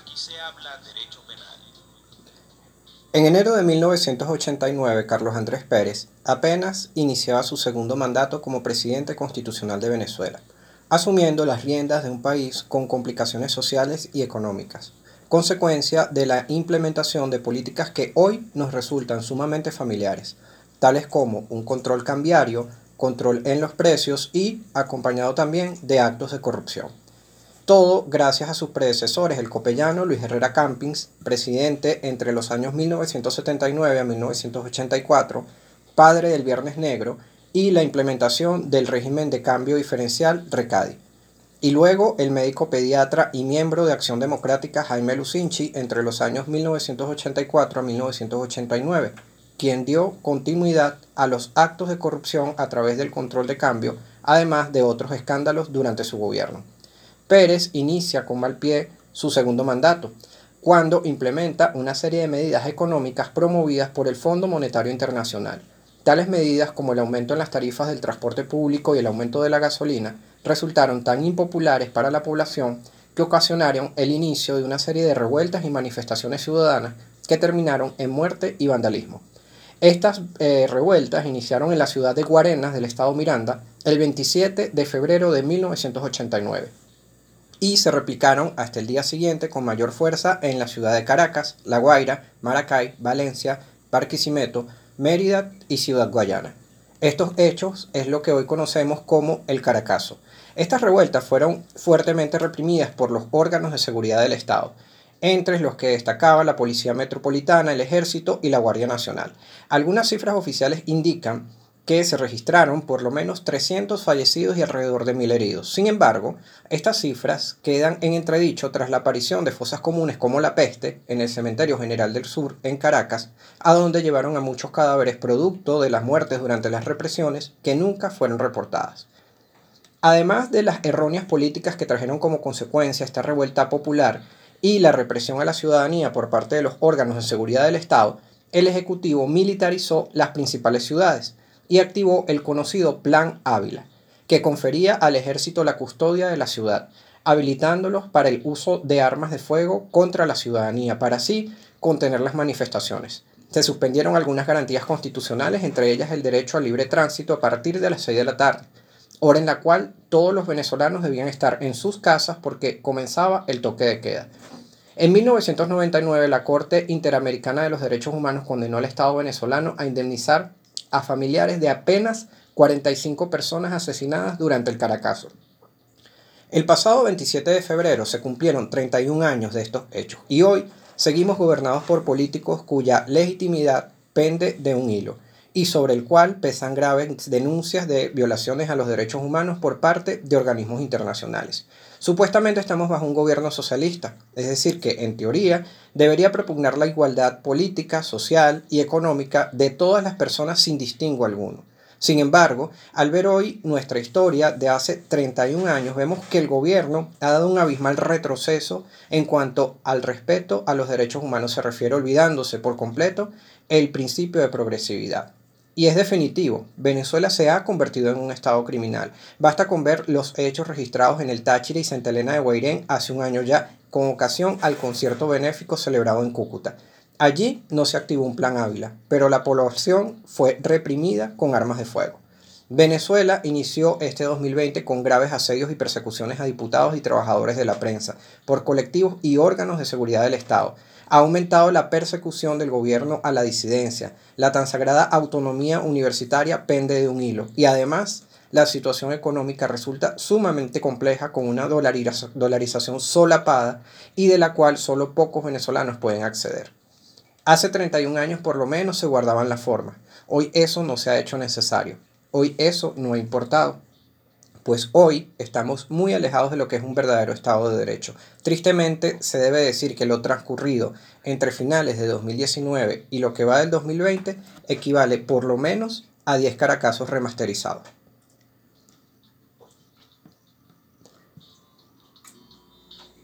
Aquí se habla derecho penal. En enero de 1989, Carlos Andrés Pérez apenas iniciaba su segundo mandato como presidente constitucional de Venezuela, asumiendo las riendas de un país con complicaciones sociales y económicas, consecuencia de la implementación de políticas que hoy nos resultan sumamente familiares, tales como un control cambiario, control en los precios y acompañado también de actos de corrupción. Todo gracias a sus predecesores, el copellano Luis Herrera Campins, presidente entre los años 1979 a 1984, padre del Viernes Negro, y la implementación del régimen de cambio diferencial RECADI. Y luego el médico pediatra y miembro de Acción Democrática Jaime Lucinchi entre los años 1984 a 1989, quien dio continuidad a los actos de corrupción a través del control de cambio, además de otros escándalos durante su gobierno. Pérez inicia con mal pie su segundo mandato, cuando implementa una serie de medidas económicas promovidas por el Fondo Monetario Internacional. Tales medidas como el aumento en las tarifas del transporte público y el aumento de la gasolina resultaron tan impopulares para la población que ocasionaron el inicio de una serie de revueltas y manifestaciones ciudadanas que terminaron en muerte y vandalismo. Estas eh, revueltas iniciaron en la ciudad de Guarenas del estado Miranda el 27 de febrero de 1989 y se replicaron hasta el día siguiente con mayor fuerza en la ciudad de Caracas, La Guaira, Maracay, Valencia, Barquisimeto, Mérida y Ciudad Guayana. Estos hechos es lo que hoy conocemos como el Caracazo. Estas revueltas fueron fuertemente reprimidas por los órganos de seguridad del Estado, entre los que destacaba la Policía Metropolitana, el Ejército y la Guardia Nacional. Algunas cifras oficiales indican que se registraron por lo menos 300 fallecidos y alrededor de 1.000 heridos. Sin embargo, estas cifras quedan en entredicho tras la aparición de fosas comunes como la peste en el Cementerio General del Sur, en Caracas, a donde llevaron a muchos cadáveres producto de las muertes durante las represiones que nunca fueron reportadas. Además de las erróneas políticas que trajeron como consecuencia esta revuelta popular y la represión a la ciudadanía por parte de los órganos de seguridad del Estado, el Ejecutivo militarizó las principales ciudades, y activó el conocido Plan Ávila, que confería al ejército la custodia de la ciudad, habilitándolos para el uso de armas de fuego contra la ciudadanía, para así contener las manifestaciones. Se suspendieron algunas garantías constitucionales, entre ellas el derecho al libre tránsito a partir de las 6 de la tarde, hora en la cual todos los venezolanos debían estar en sus casas porque comenzaba el toque de queda. En 1999, la Corte Interamericana de los Derechos Humanos condenó al Estado venezolano a indemnizar a familiares de apenas 45 personas asesinadas durante el Caracazo. El pasado 27 de febrero se cumplieron 31 años de estos hechos y hoy seguimos gobernados por políticos cuya legitimidad pende de un hilo y sobre el cual pesan graves denuncias de violaciones a los derechos humanos por parte de organismos internacionales. Supuestamente estamos bajo un gobierno socialista, es decir, que en teoría debería propugnar la igualdad política, social y económica de todas las personas sin distingo alguno. Sin embargo, al ver hoy nuestra historia de hace 31 años, vemos que el gobierno ha dado un abismal retroceso en cuanto al respeto a los derechos humanos se refiere, olvidándose por completo el principio de progresividad. Y es definitivo, Venezuela se ha convertido en un estado criminal. Basta con ver los hechos registrados en el Táchira y Santa Elena de Guairén hace un año ya, con ocasión al concierto benéfico celebrado en Cúcuta. Allí no se activó un plan Ávila, pero la población fue reprimida con armas de fuego. Venezuela inició este 2020 con graves asedios y persecuciones a diputados y trabajadores de la prensa por colectivos y órganos de seguridad del Estado ha aumentado la persecución del gobierno a la disidencia. La tan sagrada autonomía universitaria pende de un hilo. Y además, la situación económica resulta sumamente compleja con una dolarización solapada y de la cual solo pocos venezolanos pueden acceder. Hace 31 años por lo menos se guardaban las formas. Hoy eso no se ha hecho necesario. Hoy eso no ha importado pues hoy estamos muy alejados de lo que es un verdadero Estado de Derecho. Tristemente, se debe decir que lo transcurrido entre finales de 2019 y lo que va del 2020 equivale por lo menos a 10 caracazos remasterizados.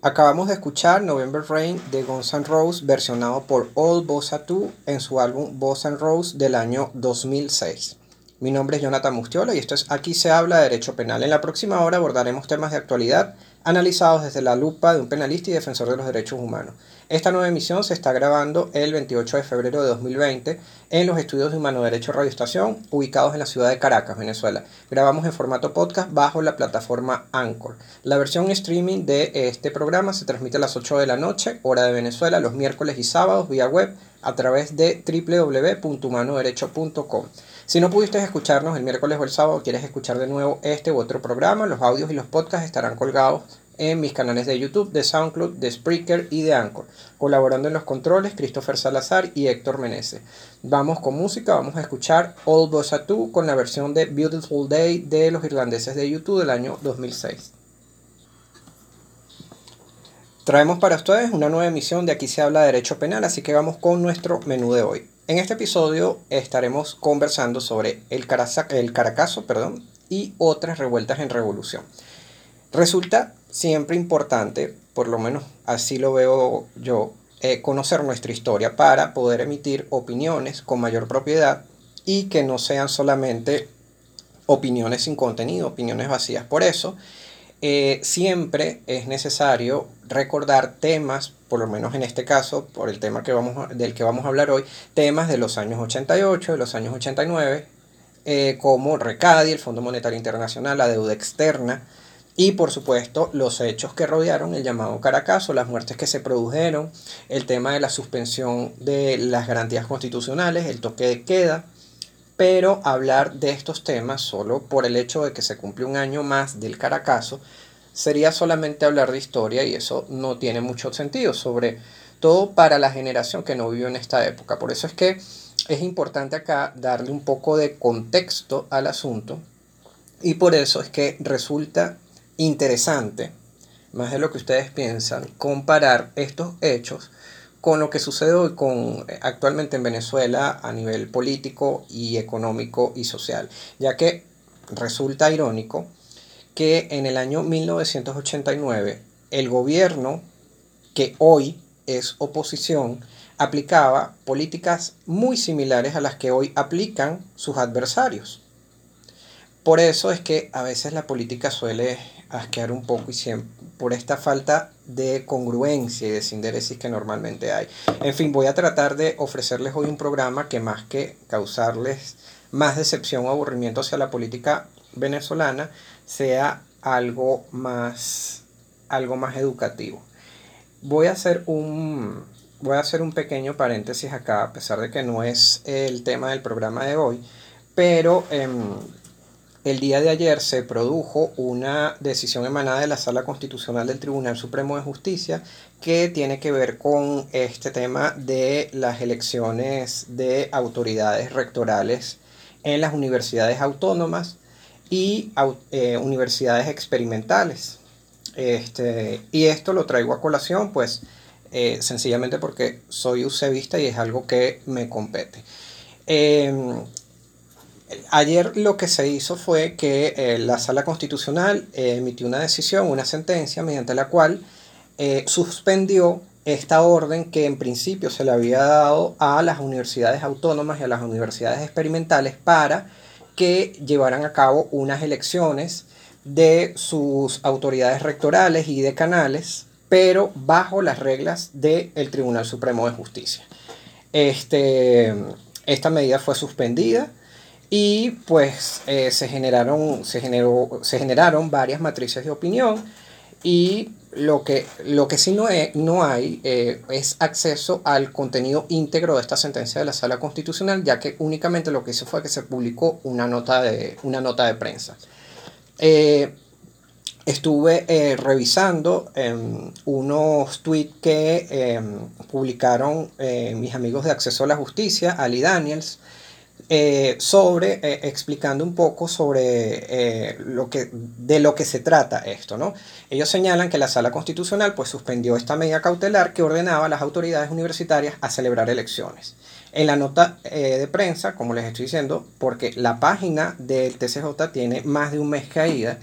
Acabamos de escuchar November Rain de Guns N' Roses versionado por All Bossa 2 en su álbum Bossa N' Rose del año 2006. Mi nombre es Jonathan Mustiola y esto es Aquí se habla de Derecho Penal. En la próxima hora abordaremos temas de actualidad analizados desde la lupa de un penalista y defensor de los derechos humanos. Esta nueva emisión se está grabando el 28 de febrero de 2020 en los estudios de Humano Derecho Radio Estación, ubicados en la ciudad de Caracas, Venezuela. Grabamos en formato podcast bajo la plataforma Anchor. La versión streaming de este programa se transmite a las 8 de la noche, hora de Venezuela, los miércoles y sábados vía web a través de www.humanoderecho.com. Si no pudiste escucharnos el miércoles o el sábado, quieres escuchar de nuevo este u otro programa, los audios y los podcasts estarán colgados en mis canales de YouTube, de SoundCloud, de Spreaker y de Anchor. Colaborando en los controles, Christopher Salazar y Héctor Menezes. Vamos con música, vamos a escuchar All Bossa 2 con la versión de Beautiful Day de los irlandeses de YouTube del año 2006. Traemos para ustedes una nueva emisión de Aquí se habla de Derecho Penal, así que vamos con nuestro menú de hoy. En este episodio estaremos conversando sobre el, el Caracazo perdón, y otras revueltas en revolución. Resulta siempre importante, por lo menos así lo veo yo, eh, conocer nuestra historia para poder emitir opiniones con mayor propiedad y que no sean solamente opiniones sin contenido, opiniones vacías. Por eso, eh, siempre es necesario recordar temas, por lo menos en este caso, por el tema que vamos del que vamos a hablar hoy, temas de los años 88, de los años 89, eh, como RECADI, el Fondo Monetario Internacional, la deuda externa, y por supuesto, los hechos que rodearon el llamado Caracazo, las muertes que se produjeron, el tema de la suspensión de las garantías constitucionales, el toque de queda. Pero hablar de estos temas solo por el hecho de que se cumple un año más del Caracazo sería solamente hablar de historia y eso no tiene mucho sentido, sobre todo para la generación que no vivió en esta época. Por eso es que es importante acá darle un poco de contexto al asunto y por eso es que resulta interesante, más de lo que ustedes piensan, comparar estos hechos con lo que sucede hoy con, eh, actualmente en Venezuela a nivel político y económico y social, ya que resulta irónico que en el año 1989 el gobierno que hoy es oposición aplicaba políticas muy similares a las que hoy aplican sus adversarios. Por eso es que a veces la política suele asquear un poco y siempre por esta falta de congruencia y de sinderesis que normalmente hay. En fin, voy a tratar de ofrecerles hoy un programa que más que causarles más decepción o aburrimiento hacia la política venezolana, sea algo más, algo más educativo. Voy a hacer un, voy a hacer un pequeño paréntesis acá, a pesar de que no es el tema del programa de hoy, pero em, el día de ayer se produjo una decisión emanada de la Sala Constitucional del Tribunal Supremo de Justicia que tiene que ver con este tema de las elecciones de autoridades rectorales en las universidades autónomas y eh, universidades experimentales. Este, y esto lo traigo a colación, pues eh, sencillamente porque soy usevista y es algo que me compete. Em, Ayer lo que se hizo fue que eh, la sala constitucional eh, emitió una decisión, una sentencia, mediante la cual eh, suspendió esta orden que en principio se le había dado a las universidades autónomas y a las universidades experimentales para que llevaran a cabo unas elecciones de sus autoridades rectorales y decanales, pero bajo las reglas del Tribunal Supremo de Justicia. Este, esta medida fue suspendida y pues eh, se, generaron, se, generó, se generaron varias matrices de opinión y lo que, lo que sí no, no hay eh, es acceso al contenido íntegro de esta sentencia de la Sala Constitucional, ya que únicamente lo que hizo fue que se publicó una nota de, una nota de prensa. Eh, estuve revisando em, unos tweets que em, publicaron mis amigos de Acceso a la Justicia, Ali Daniels, eh, sobre, eh, explicando un poco sobre eh, lo que, de lo que se trata esto. ¿no? Ellos señalan que la Sala Constitucional pues, suspendió esta medida cautelar que ordenaba a las autoridades universitarias a celebrar elecciones. En la nota de prensa, como les estoy diciendo, porque la página del TCJ tiene más de un mes caída,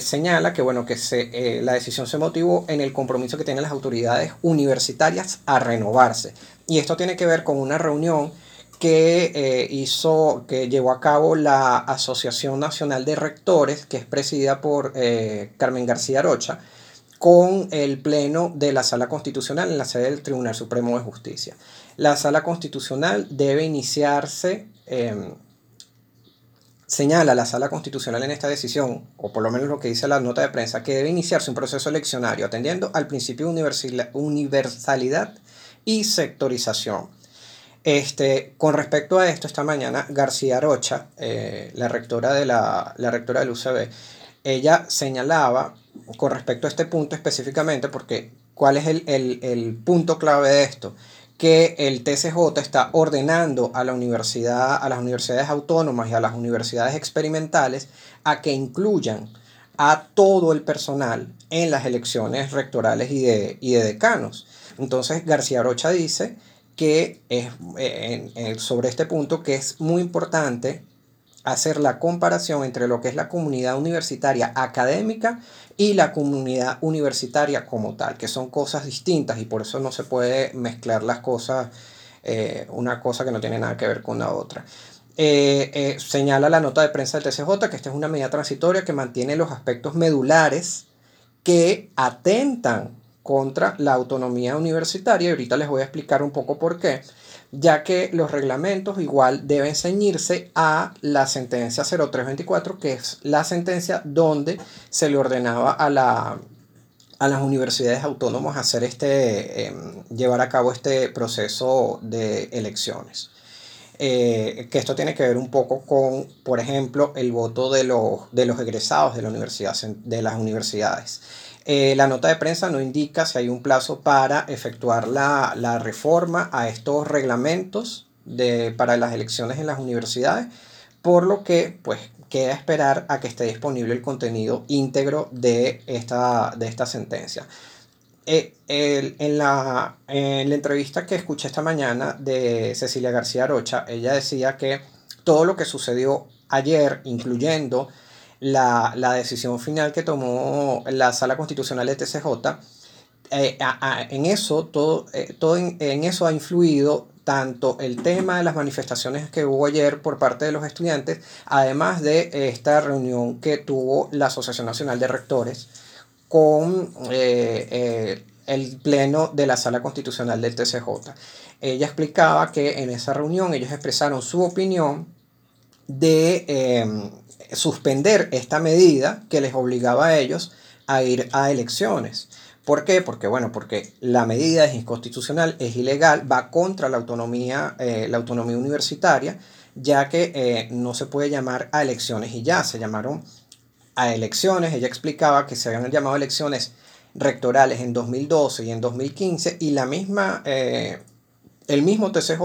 señala que, bueno, que se, la decisión se motivó en el compromiso que tienen las autoridades universitarias a renovarse. Y esto tiene que ver con una reunión que eh, hizo, que llevó a cabo la Asociación Nacional de Rectores, que es presidida por eh, Carmen García Rocha, con el Pleno de la Sala Constitucional en la sede del Tribunal Supremo de Justicia. La Sala Constitucional debe iniciarse, em, señala la Sala Constitucional en esta decisión, o por lo menos lo que dice la nota de prensa, que debe iniciarse un proceso eleccionario atendiendo al principio de universalidad y sectorización este, con respecto a esto, esta mañana García Rocha, eh, la, rectora de la, rectora del UCB, ella señalaba con respecto a este punto específicamente, porque cuál es el, punto clave de esto, que el TCJ está ordenando a la universidad, a las universidades autónomas y a las universidades experimentales a que incluyan a todo el personal en las elecciones rectorales y de, y de decanos. Entonces García Rocha dice que es eh, sobre este punto que es muy importante hacer la comparación entre lo que es la comunidad universitaria académica y la comunidad universitaria como tal, que son cosas distintas y por eso no se puede mezclar las cosas, eh, una cosa que no tiene nada que ver con la otra. Eh, señala la nota de prensa del TCJ que esta es una medida transitoria que mantiene los aspectos medulares que atentan contra la autonomía universitaria y ahorita les voy a explicar un poco por qué, ya que los reglamentos igual deben ceñirse a la sentencia 0324, que es la sentencia donde se le ordenaba a, la, a las universidades autónomas hacer este, em, llevar a cabo este proceso de elecciones. Eh, que esto tiene que ver un poco con, por ejemplo, el voto de los, de los egresados de, las universidades. Eh, la nota de prensa no indica si hay un plazo para efectuar la, reforma a estos reglamentos de, para las elecciones en las universidades, por lo que pues queda esperar a que esté disponible el contenido íntegro de esta, de esta sentencia. Eh, en, la, en la entrevista que escuché esta mañana de Cecilia García Rocha, ella decía que todo lo que sucedió ayer, incluyendo la, decisión final que tomó la Sala Constitucional de TCJ, eh, en eso, todo, eh, todo en, eso ha influido tanto el tema de las manifestaciones que hubo ayer por parte de los estudiantes, además de esta reunión que tuvo la Asociación Nacional de Rectores con eh, el Pleno de la Sala Constitucional del TCJ. Ella explicaba que en esa reunión ellos expresaron su opinión de em, suspender esta medida que les obligaba a ellos a ir a elecciones. ¿Por qué? Porque, bueno, porque la medida es inconstitucional, es ilegal, va contra la autonomía, eh, la autonomía universitaria, ya que eh, no se puede llamar a elecciones y ya, se llamaron a elecciones. Ella explicaba que se habían llamado elecciones rectorales en 2012 y en 2015 y la misma, eh, el mismo TCJ,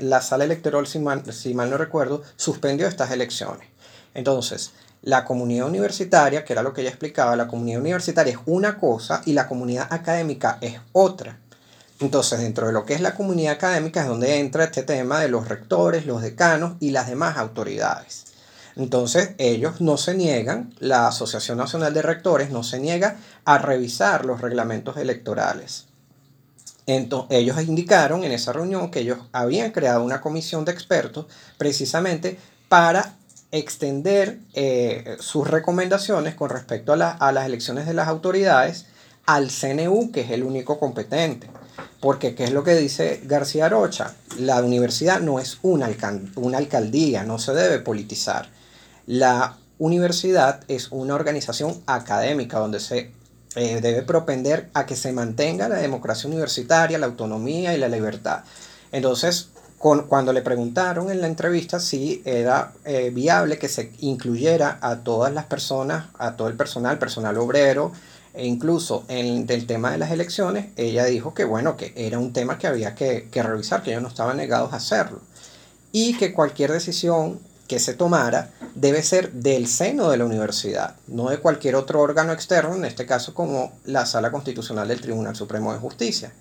la sala electoral, si mal no recuerdo, suspendió estas elecciones. Entonces, la comunidad universitaria, que era lo que ella explicaba, la comunidad universitaria es una cosa y la comunidad académica es otra. Entonces, dentro de lo que es la comunidad académica es donde entra este tema de los rectores, los decanos y las demás autoridades. Entonces, ellos no se niegan, la Asociación Nacional de Rectores no se niega a revisar los reglamentos electorales. Entonces, ellos indicaron en esa reunión que ellos habían creado una comisión de expertos precisamente para extender eh, sus recomendaciones con respecto a, las elecciones de las autoridades al CNU, que es el único competente. Porque, ¿qué es lo que dice García Rocha? La universidad no es una, una alcaldía, no se debe politizar. La universidad es una organización académica donde se eh, debe propender a que se mantenga la democracia universitaria, la autonomía y la libertad. Entonces, cuando le preguntaron en la entrevista si era eh, viable que se incluyera a todas las personas, a todo el personal, personal obrero, e incluso en el tema de las elecciones, ella dijo que bueno, que era un tema que había que, que revisar, que ellos no estaban negados a hacerlo. Y que cualquier decisión que se tomara debe ser del seno de la universidad, no de cualquier otro órgano externo, en este caso como la Sala Constitucional del Tribunal Supremo de Justicia,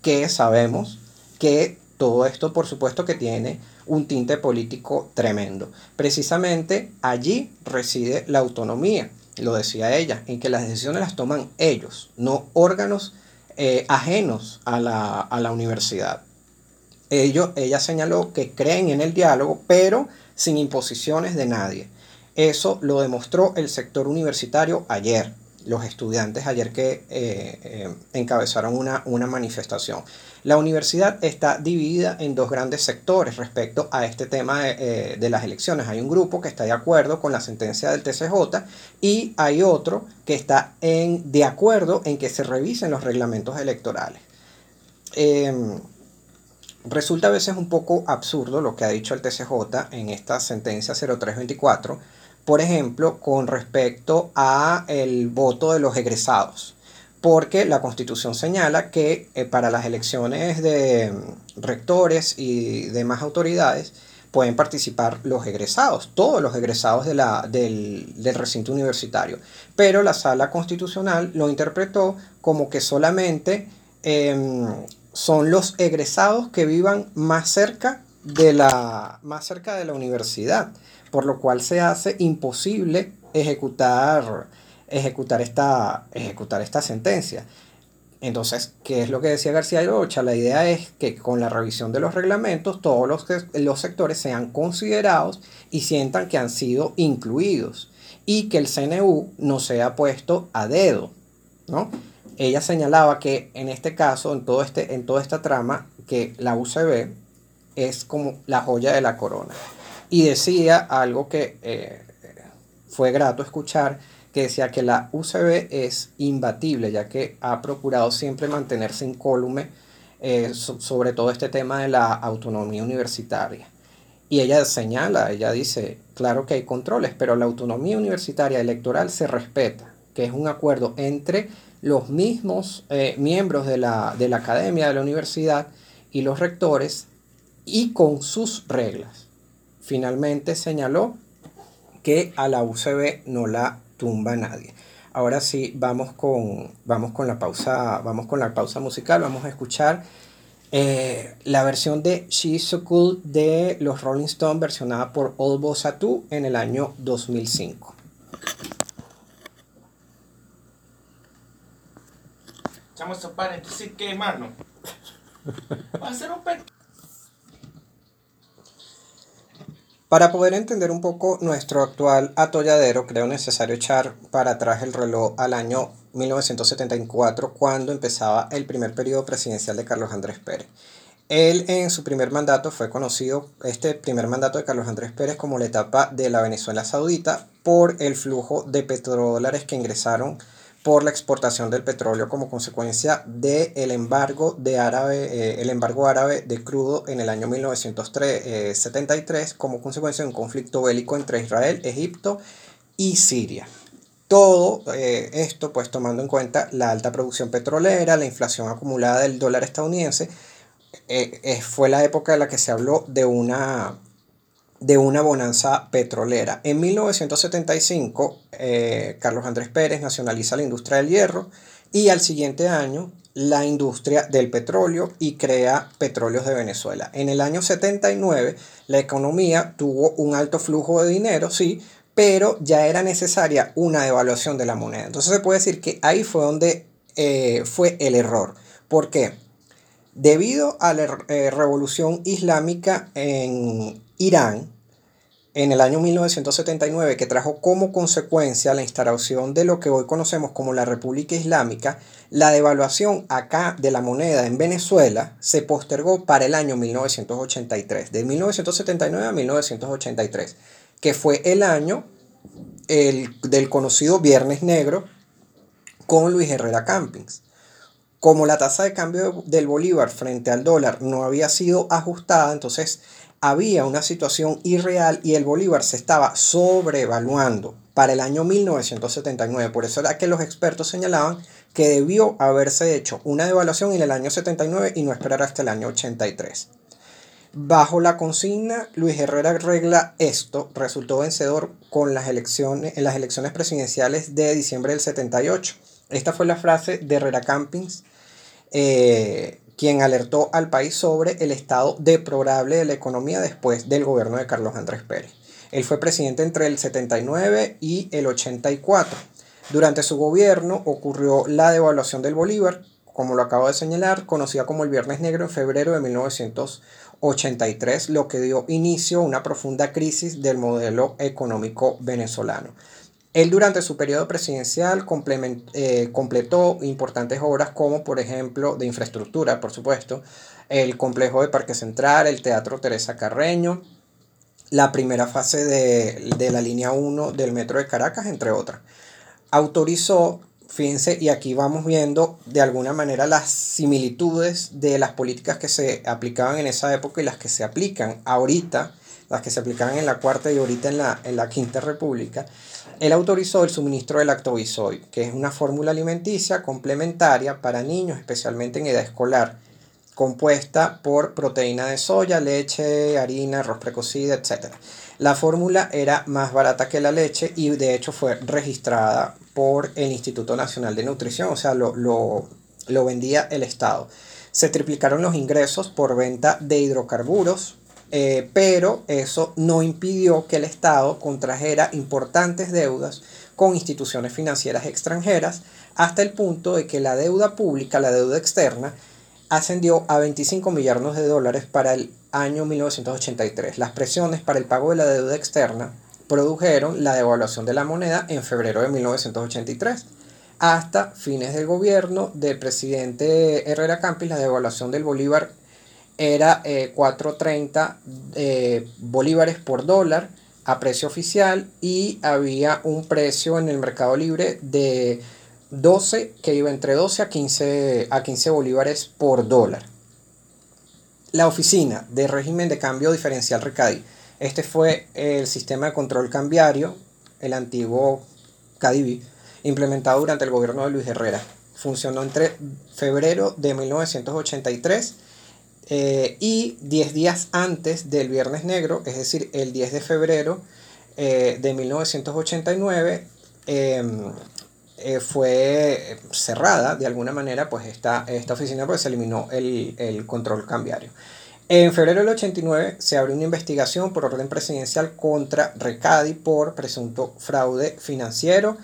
que sabemos que todo esto, por supuesto, que tiene un tinte político tremendo. Precisamente allí reside la autonomía, lo decía ella, en que las decisiones las toman ellos, no órganos eh, ajenos a la, universidad. Ellos, ella señaló que creen en el diálogo, pero sin imposiciones de nadie. Eso lo demostró el sector universitario ayer, los estudiantes ayer que eh, eh, encabezaron una, una manifestación. La universidad está dividida en dos grandes sectores respecto a este tema de, de, las elecciones. Hay un grupo que está de acuerdo con la sentencia del TCJ y hay otro que está en, de acuerdo en que se revisen los reglamentos electorales. Resulta a veces un poco absurdo lo que ha dicho el TCJ en esta sentencia 0324, por ejemplo, con respecto a el voto de los egresados, porque la Constitución señala que eh, para las elecciones de mm, rectores y demás autoridades pueden participar los egresados, todos los egresados del, del recinto universitario, pero la sala constitucional lo interpretó como que solamente eh, son los egresados que vivan más cerca de la, más cerca de la universidad, por lo cual se hace imposible ejecutar, ejecutar, esta, ejecutar esta sentencia. Entonces, ¿qué es lo que decía García Rocha? La idea es que con la revisión de los reglamentos todos los, los sectores sean considerados y sientan que han sido incluidos y que el CNU no sea puesto a dedo, ¿no? Ella señalaba que en este caso, en, todo este, en toda esta trama, que la UCB es como la joya de la corona. Y decía algo que eh, fue grato escuchar, que decía que la UCB es imbatible, ya que ha procurado siempre mantenerse incólume eh, sobre todo este tema de la autonomía universitaria. Y ella señala, ella dice, claro que hay controles, pero la autonomía universitaria electoral se respeta, que es un acuerdo entre los mismos eh, miembros de la, de la academia, de la universidad y los rectores y con sus reglas. Finalmente señaló que a la UCB no la tumba nadie. Ahora sí, vamos con, vamos con, la, pausa, vamos con la pausa musical, vamos a escuchar eh, la versión de She's So Cool de los Rolling Stones versionada por Old Bossa en el año 2005. Mano. Va a ser un. Para poder entender un poco nuestro actual atolladero, creo necesario echar para atrás el reloj al año 1974, cuando empezaba el primer periodo presidencial de Carlos Andrés Pérez. Él en su primer mandato fue conocido, este primer mandato de Carlos Andrés Pérez, como la etapa de la Venezuela Saudita por el flujo de petrodólares que ingresaron por la exportación del petróleo como consecuencia del embargo, de árabe, eh, embargo árabe de crudo en el año 1973 eh, como consecuencia de un conflicto bélico entre Israel, Egipto y Siria. Todo eh, esto pues tomando en cuenta la alta producción petrolera, la inflación acumulada del dólar estadounidense, fue la época en la que se habló de una de una bonanza petrolera. En 1975, eh, Carlos Andrés Pérez nacionaliza la industria del hierro y al siguiente año la industria del petróleo y crea Petróleos de Venezuela. En el año 79 la economía tuvo un alto flujo de dinero, sí, pero ya era necesaria una devaluación de la moneda. Entonces se puede decir que ahí fue donde eh, fue el error. ¿Por qué? Debido a la eh, revolución islámica en Irán, en el año 1979, que trajo como consecuencia la instauración de lo que hoy conocemos como la República Islámica, la devaluación acá de la moneda en Venezuela se postergó para el año 1983, de 1979 a 1983, que fue el año el, del conocido Viernes Negro con Luis Herrera Campings. Como la tasa de cambio del bolívar frente al dólar no había sido ajustada, entonces había una situación irreal y el bolívar se estaba sobrevaluando para el año 1979. Por eso era que los expertos señalaban que debió haberse hecho una devaluación en el año 79 y no esperar hasta el año 83. Bajo la consigna, Luis Herrera arregla esto, resultó vencedor con las elecciones, en las elecciones presidenciales de diciembre del 78. Esta fue la frase de Herrera Campings, eh, quien alertó al país sobre el estado deplorable de la economía después del gobierno de Carlos Andrés Pérez. Él fue presidente entre el 79 y el 84. Durante su gobierno ocurrió la devaluación del bolívar como lo acabo de señalar, conocida como el Viernes Negro en febrero de 1983, lo que dio inicio a una profunda crisis del modelo económico venezolano. Él durante su periodo presidencial eh, completó importantes obras como por ejemplo de infraestructura, por supuesto, el complejo de Parque Central, el Teatro Teresa Carreño, la primera fase de, de la línea 1 del Metro de Caracas, entre otras. Autorizó Fíjense, y aquí vamos viendo de alguna manera las similitudes de las políticas que se aplicaban en esa época y las que se aplican ahorita, las que se aplicaban en la cuarta y ahorita en la, en la quinta república. Él autorizó el suministro del lactobisoid, que es una fórmula alimenticia complementaria para niños, especialmente en edad escolar, compuesta por proteína de soya, leche, harina, arroz precocido, etc. La fórmula era más barata que la leche y de hecho fue registrada por el Instituto Nacional de Nutrición, o sea, lo, lo, vendía el Estado. Se triplicaron los ingresos por venta de hidrocarburos, eh, pero eso no impidió que el Estado contrajera importantes deudas con instituciones financieras extranjeras, hasta el punto de que la deuda pública, la deuda externa, ascendió a 25 millones de dólares para el año 1983. Las presiones para el pago de la deuda externa produjeron la devaluación de la moneda en febrero de 1983. Hasta fines del gobierno del presidente Herrera Campos, la devaluación del bolívar era 4.30 eh, eh, bolívares por dólar a precio oficial y había un precio en el mercado libre de 12 que iba entre 12 a 15, a 15 bolívares por dólar. La oficina de régimen de cambio diferencial RECADI este fue el sistema de control cambiario, el antiguo CADIBI, implementado durante el gobierno de Luis Herrera. Funcionó entre febrero de 1983 eh, y 10 días antes del Viernes Negro, es decir, el 10 de febrero eh, de 1989, em, eh, fue cerrada de alguna manera pues esta, esta oficina porque se eliminó el, el control cambiario. En febrero del 89 se abrió una investigación por orden presidencial contra Recadi por presunto fraude financiero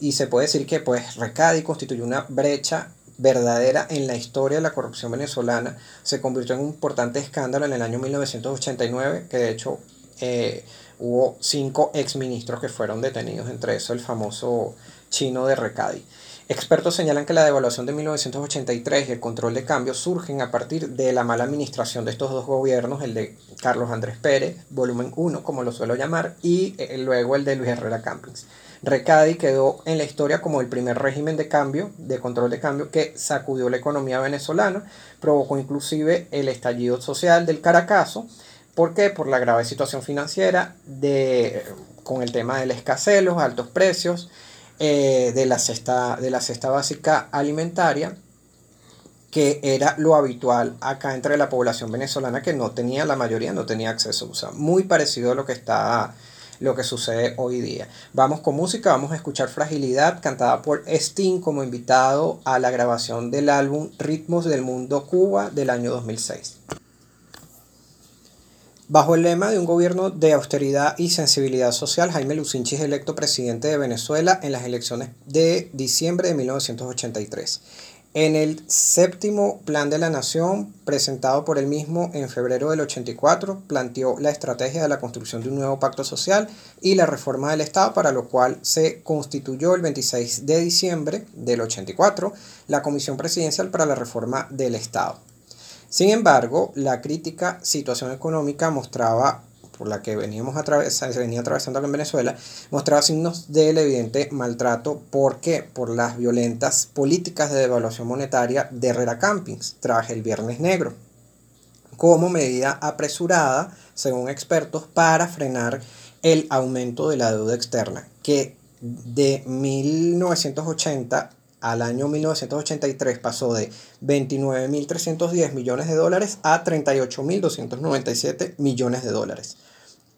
y se puede decir que pues Recadi constituyó una brecha verdadera en la historia de la corrupción venezolana. Se convirtió en un importante escándalo en el año 1989 que de hecho eh, hubo cinco exministros que fueron detenidos, entre eso el famoso chino de Recadi. Expertos señalan que la devaluación de 1983 y el control de cambio surgen a partir de la mala administración de estos dos gobiernos, el de Carlos Andrés Pérez, volumen 1, como lo suelo llamar, y eh, luego el de Luis Herrera Campins. Recadi quedó en la historia como el primer régimen de cambio, de control de cambio, que sacudió la economía venezolana, provocó inclusive el estallido social del Caracazo. ¿Por qué? Por la grave situación financiera de, con el tema de la escasez, los altos precios, eh, de, la cesta, de la cesta básica alimentaria, que era lo habitual acá entre la población venezolana que no tenía, la mayoría no tenía acceso. O sea, muy parecido a lo que está lo que sucede hoy día. Vamos con música, vamos a escuchar Fragilidad, cantada por Sting como invitado a la grabación del álbum Ritmos del Mundo Cuba del año 2006. Bajo el lema de un gobierno de austeridad y sensibilidad social, Jaime Lucinchi es electo presidente de Venezuela en las elecciones de diciembre de 1983. En el séptimo Plan de la Nación, presentado por él mismo en febrero del 84, planteó la estrategia de la construcción de un nuevo pacto social y la reforma del Estado, para lo cual se constituyó el 26 de diciembre del 84 la Comisión Presidencial para la Reforma del Estado. Sin embargo, la crítica situación económica mostraba por la que veníamos se venía atravesando en Venezuela, mostraba signos del evidente maltrato. ¿Por qué? Por las violentas políticas de devaluación monetaria de Herrera Campings tras el Viernes Negro, como medida apresurada, según expertos, para frenar el aumento de la deuda externa, que de 1980 al año 1983 pasó de 29.310 millones de dólares a 38.297 millones de dólares.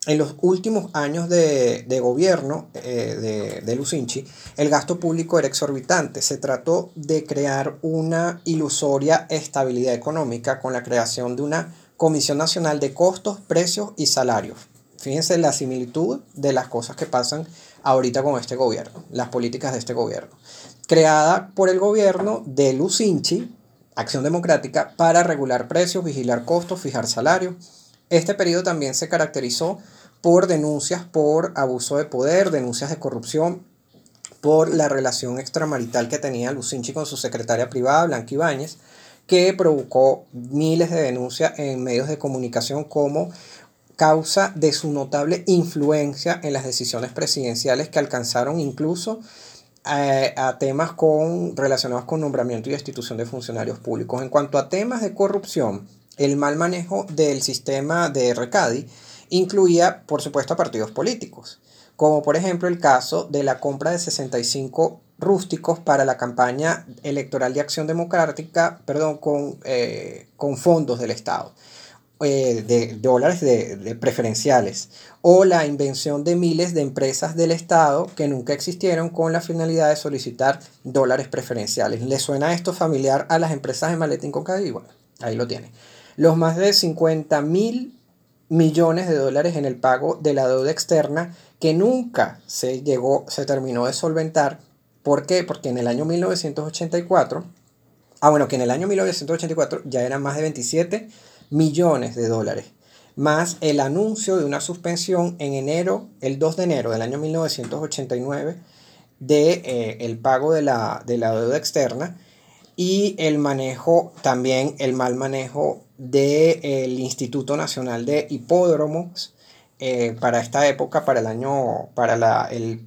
En los últimos años de, gobierno eh, de, de Lucinchi, el gasto público era exorbitante. Se trató de crear una ilusoria estabilidad económica con la creación de una Comisión Nacional de Costos, Precios y Salarios. Fíjense la similitud de las cosas que pasan ahorita con este gobierno, las políticas de este gobierno creada por el gobierno de Lucinchi, Acción Democrática, para regular precios, vigilar costos, fijar salarios. Este periodo también se caracterizó por denuncias por abuso de poder, denuncias de corrupción, por la relación extramarital que tenía Lucinchi con su secretaria privada, Blanca Ibáñez, que provocó miles de denuncias en medios de comunicación como causa de su notable influencia en las decisiones presidenciales que alcanzaron incluso eh, a, temas con, relacionados con nombramiento y destitución de funcionarios públicos. En cuanto a temas de corrupción, el mal manejo del sistema de Recadi incluía, por supuesto, a partidos políticos, como por ejemplo el caso de la compra de 65 rústicos para la campaña electoral de Acción Democrática, perdón, con, eh, con fondos del Estado. Eh, de dólares de, preferenciales o la invención de miles de empresas del Estado que nunca existieron con la finalidad de solicitar dólares preferenciales. ¿Le suena esto familiar a las empresas de maletín con Bueno, ahí lo tiene. Los más de 50 mil millones de dólares en el pago de la deuda externa que nunca se llegó, se terminó de solventar. ¿Por qué? Porque en el año 1984, ah bueno, que en el año 1984 ya eran más de 27 millones de dólares, más el anuncio de una suspensión en enero, el 2 de enero del año 1989, de eh, pago de la, deuda externa y el manejo, también el mal manejo del Instituto Nacional de Hipódromos eh, para esta época, para el año, para la, el,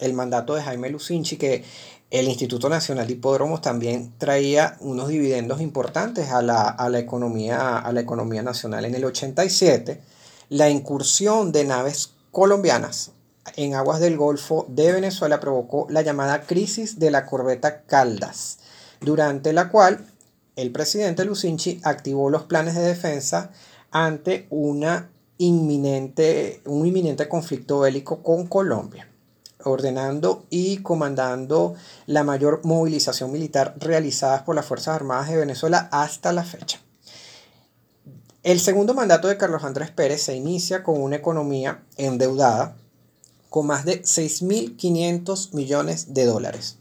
el mandato de Jaime Lucinchi, que el Instituto Nacional de Hipódromos también traía unos dividendos importantes a la, economía, a la economía nacional. En el 87, la incursión de naves colombianas en aguas del Golfo de Venezuela provocó la llamada crisis de la corbeta Caldas, durante la cual el presidente Lucinchi activó los planes de defensa ante una inminente, un inminente conflicto bélico con Colombia ordenando y comandando la mayor movilización militar realizada por las Fuerzas Armadas de Venezuela hasta la fecha. El segundo mandato de Carlos Andrés Pérez se inicia con una economía endeudada con más de 6.500 millones de dólares.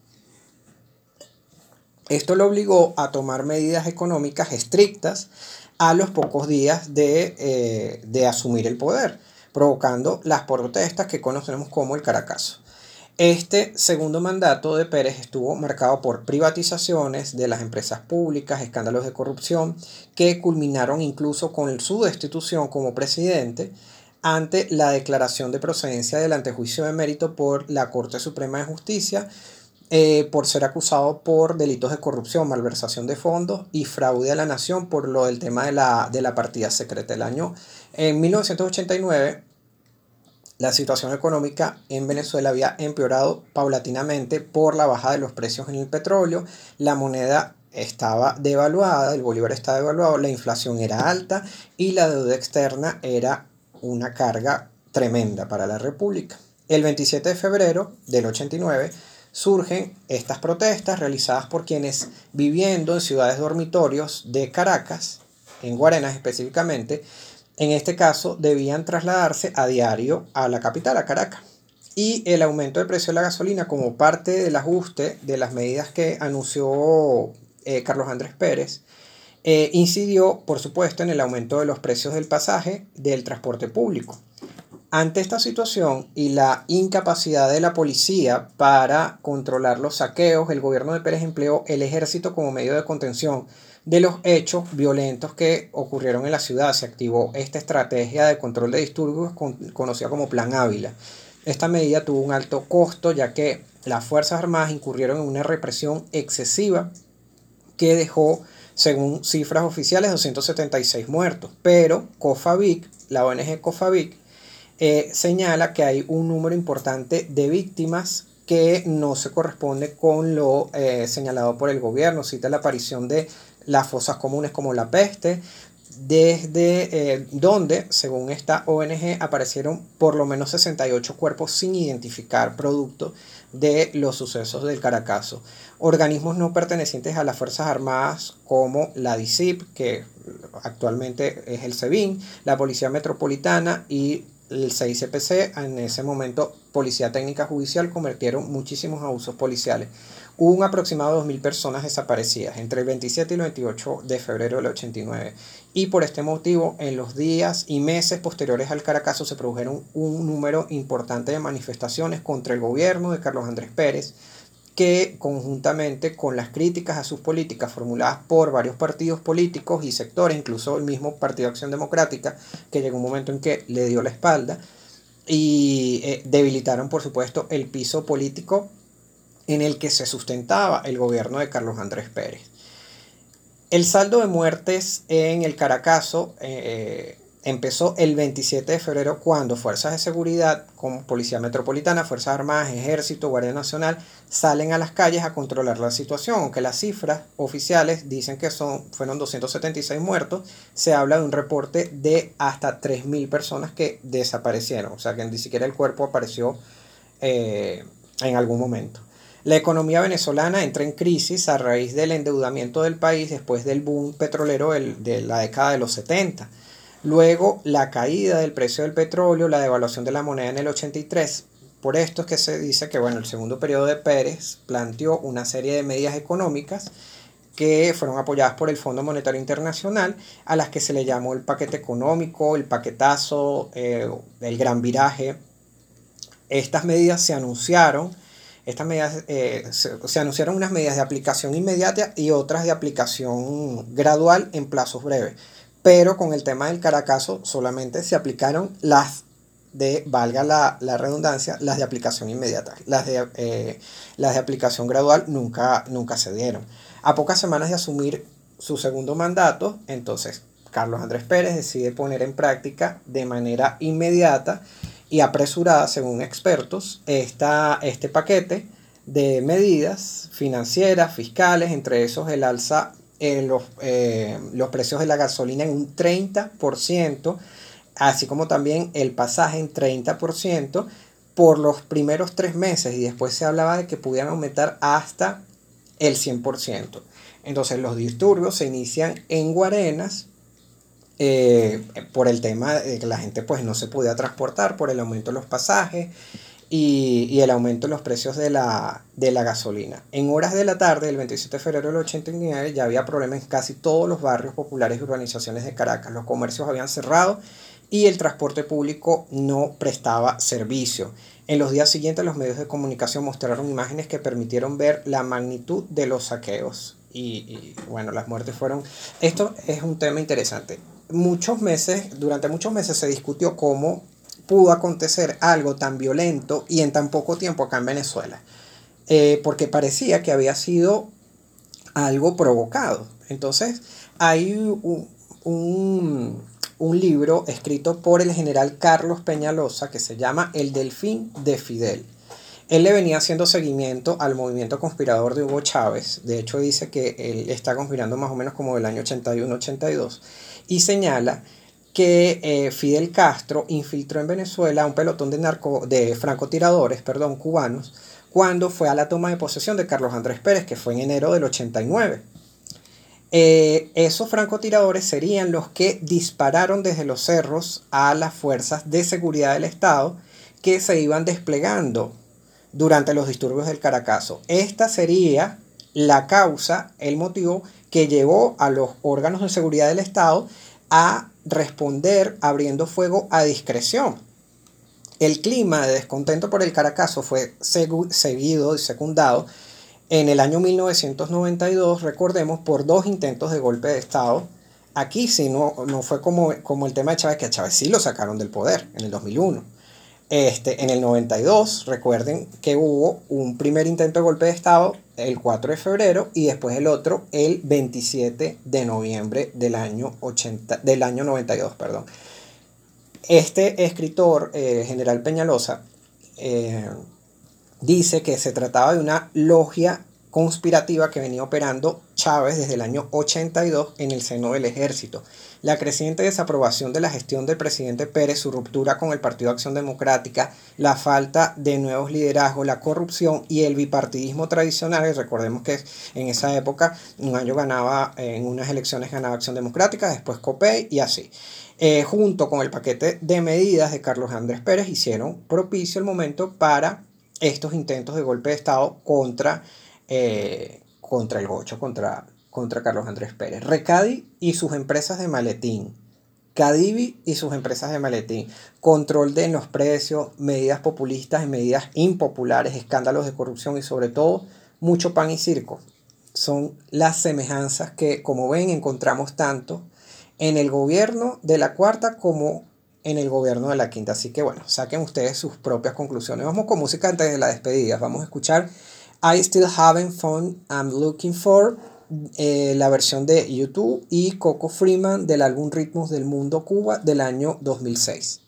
Esto lo obligó a tomar medidas económicas estrictas a los pocos días de, eh, de asumir el poder, provocando las protestas que conocemos como el Caracazo. Este segundo mandato de Pérez estuvo marcado por privatizaciones de las empresas públicas, escándalos de corrupción, que culminaron incluso con su destitución como presidente ante la declaración de procedencia del antejuicio de mérito por la Corte Suprema de Justicia eh, por ser acusado por delitos de corrupción, malversación de fondos y fraude a la nación por lo del tema de la, de la partida secreta. El año en 1989 la situación económica en Venezuela había empeorado paulatinamente por la bajada de los precios en el petróleo, la moneda estaba devaluada, el bolívar estaba devaluado, la inflación era alta y la deuda externa era una carga tremenda para la República. El 27 de febrero del 89 surgen estas protestas realizadas por quienes viviendo en ciudades dormitorios de Caracas, en Guarenas específicamente, en este caso debían trasladarse a diario a la capital, a Caracas. Y el aumento del precio de la gasolina como parte del ajuste de las medidas que anunció eh, Carlos Andrés Pérez, eh, incidió, por supuesto, en el aumento de los precios del pasaje del transporte público. Ante esta situación y la incapacidad de la policía para controlar los saqueos, el gobierno de Pérez empleó el ejército como medio de contención de los hechos violentos que ocurrieron en la ciudad. Se activó esta estrategia de control de disturbios conocida como Plan Ávila. Esta medida tuvo un alto costo ya que las Fuerzas Armadas incurrieron en una represión excesiva que dejó, según cifras oficiales, 276 muertos. Pero COFAVIC, la ONG COFAVIC, eh, señala que hay un número importante de víctimas que no se corresponde con lo eh, señalado por el gobierno. Cita la aparición de las fosas comunes como la peste, desde eh, donde, según esta ONG, aparecieron por lo menos 68 cuerpos sin identificar producto de los sucesos del Caracazo. Organismos no pertenecientes a las Fuerzas Armadas como la DICIP, que actualmente es el SEBIN, la Policía Metropolitana y el 6CPC, en ese momento Policía Técnica Judicial, cometieron muchísimos abusos policiales. hubo un aproximado de 2.000 personas desaparecidas entre el 27 y el 28 de febrero del 89. Y por este motivo, en los días y meses posteriores al Caracazo se produjeron un número importante de manifestaciones contra el gobierno de Carlos Andrés Pérez, que conjuntamente con las críticas a sus políticas formuladas por varios partidos políticos y sectores, incluso el mismo Partido Acción Democrática, que llegó un momento en que le dio la espalda, y eh, debilitaron, por supuesto, el piso político en el que se sustentaba el gobierno de Carlos Andrés Pérez. El saldo de muertes en el Caracazo eh, empezó el 27 de febrero cuando fuerzas de seguridad como Policía Metropolitana, Fuerzas Armadas, Ejército, Guardia Nacional salen a las calles a controlar la situación, aunque las cifras oficiales dicen que son, fueron 276 muertos, se habla de un reporte de hasta 3.000 personas que desaparecieron, o sea que ni siquiera el cuerpo apareció eh, en algún momento. La economía venezolana entra en crisis a raíz del endeudamiento del país después del boom petrolero de la década de los 70 Luego, la caída del precio del petróleo, la devaluación de la moneda en el 83. Por esto es que se dice que bueno, el segundo periodo de Pérez planteó una serie de medidas económicas que fueron apoyadas por el Fondo Monetario Internacional, a las que se le llamó el paquete económico, el paquetazo, eh, el gran viraje. Estas medidas se anunciaron, estas medidas, eh, se anunciaron unas medidas de aplicación inmediata y otras de aplicación gradual en plazos breves pero con el tema del Caracazo solamente se aplicaron las de, valga la, redundancia, las de aplicación inmediata. Las de, eh, las de aplicación gradual nunca, nunca se dieron. A pocas semanas de asumir su segundo mandato, entonces Carlos Andrés Pérez decide poner en práctica de manera inmediata y apresurada, según expertos, esta, este paquete de medidas financieras, fiscales, entre esos el alza los, eh, los precios de la gasolina en un 30%, así como también el pasaje en 30% por los primeros tres meses y después se hablaba de que pudieran aumentar hasta el 100%. Entonces los disturbios se inician en Guarenas eh, por el tema de que la gente pues no se podía transportar por el aumento de los pasajes y, el aumento en los precios de la, gasolina. En horas de la tarde, el 27 de febrero del 89, ya había problemas en casi todos los barrios populares y urbanizaciones de Caracas. Los comercios habían cerrado y el transporte público no prestaba servicio. En los días siguientes los medios de comunicación mostraron imágenes que permitieron ver la magnitud de los saqueos. Y, y, bueno, las muertes fueron... Esto es un tema interesante. Muchos meses, durante muchos meses se discutió cómo pudo acontecer algo tan violento y en tan poco tiempo acá en Venezuela. Eh, porque parecía que había sido algo provocado. Entonces, hay un, un, libro escrito por el general Carlos Peñalosa que se llama El Delfín de Fidel. Él le venía haciendo seguimiento al movimiento conspirador de Hugo Chávez. De hecho, dice que él está conspirando más o menos como del año 81-82. Y señala que eh, Fidel Castro infiltró en Venezuela un pelotón de, narco, de francotiradores perdón, cubanos cuando fue a la toma de posesión de Carlos Andrés Pérez, que fue en enero del 89. Eh, esos francotiradores serían los que dispararon desde los cerros a las fuerzas de seguridad del Estado que se iban desplegando durante los disturbios del Caracazo. Esta sería la causa, el motivo que llevó a los órganos de seguridad del Estado a responder abriendo fuego a discreción. El clima de descontento por el Caracazo fue seguido y secundado en el año 1992, recordemos, por dos intentos de golpe de Estado. Aquí sí no, no fue como, como el tema de Chávez, que a Chávez sí lo sacaron del poder en el 2001. Este, en el 92, recuerden que hubo un primer intento de golpe de Estado el 4 de febrero y después el otro el 27 de noviembre del año, 80, del año 92. Perdón. Este escritor, eh, General Peñalosa, eh, dice que se trataba de una logia conspirativa que venía operando Chávez desde el año 82 en el seno del ejército. La creciente desaprobación de la gestión del presidente Pérez, su ruptura con el Partido Acción Democrática, la falta de nuevos liderazgos, la corrupción y el bipartidismo tradicional, recordemos que en esa época un año ganaba, en unas elecciones ganaba Acción Democrática, después COPEI y así. Eh, junto con el paquete de medidas de Carlos Andrés Pérez, hicieron propicio el momento para estos intentos de golpe de Estado contra eh, contra el Gocho, contra, contra Carlos Andrés Pérez. Recadi y sus empresas de maletín. Cadivi y sus empresas de maletín. Control de los precios, medidas populistas y medidas impopulares, escándalos de corrupción y sobre todo mucho pan y circo. Son las semejanzas que, como ven, encontramos tanto en el gobierno de la cuarta como en el gobierno de la quinta. Así que bueno, saquen ustedes sus propias conclusiones. Vamos con música antes de la despedida. Vamos a escuchar I Still Haven't Found I'm Looking For, eh, la versión de YouTube y Coco Freeman del álbum Ritmos del Mundo Cuba del año 2006.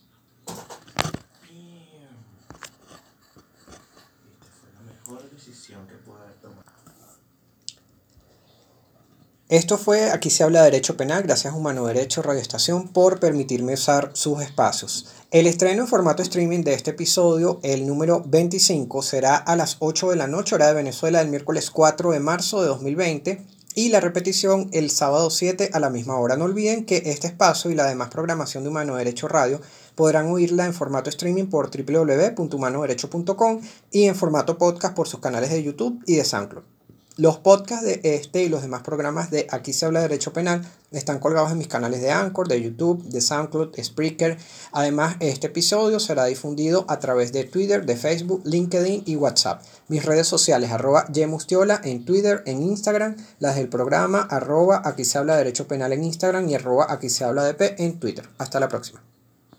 Esto fue Aquí se habla de Derecho Penal, gracias Humano Derecho Radio Estación por permitirme usar sus espacios. El estreno en formato streaming de este episodio, el número 25, será a las 8 de la noche, hora de Venezuela, el miércoles 4 de marzo de 2020 y la repetición el sábado 7 a la misma hora. No olviden que este espacio y la demás programación de Humano Derecho Radio podrán oírla en formato streaming por www.humanoderecho.com y en formato podcast por sus canales de YouTube y de SoundCloud. Los podcasts de este y los demás programas de Aquí se habla de derecho penal están colgados en mis canales de Anchor, de YouTube, de SoundCloud, Spreaker. Además, este episodio será difundido a través de Twitter, de Facebook, LinkedIn y WhatsApp. Mis redes sociales, arroba Yemustiola en Twitter, en Instagram, las del programa, arroba Aquí se habla de derecho penal en Instagram y arroba Aquí se habla de P en Twitter. Hasta la próxima.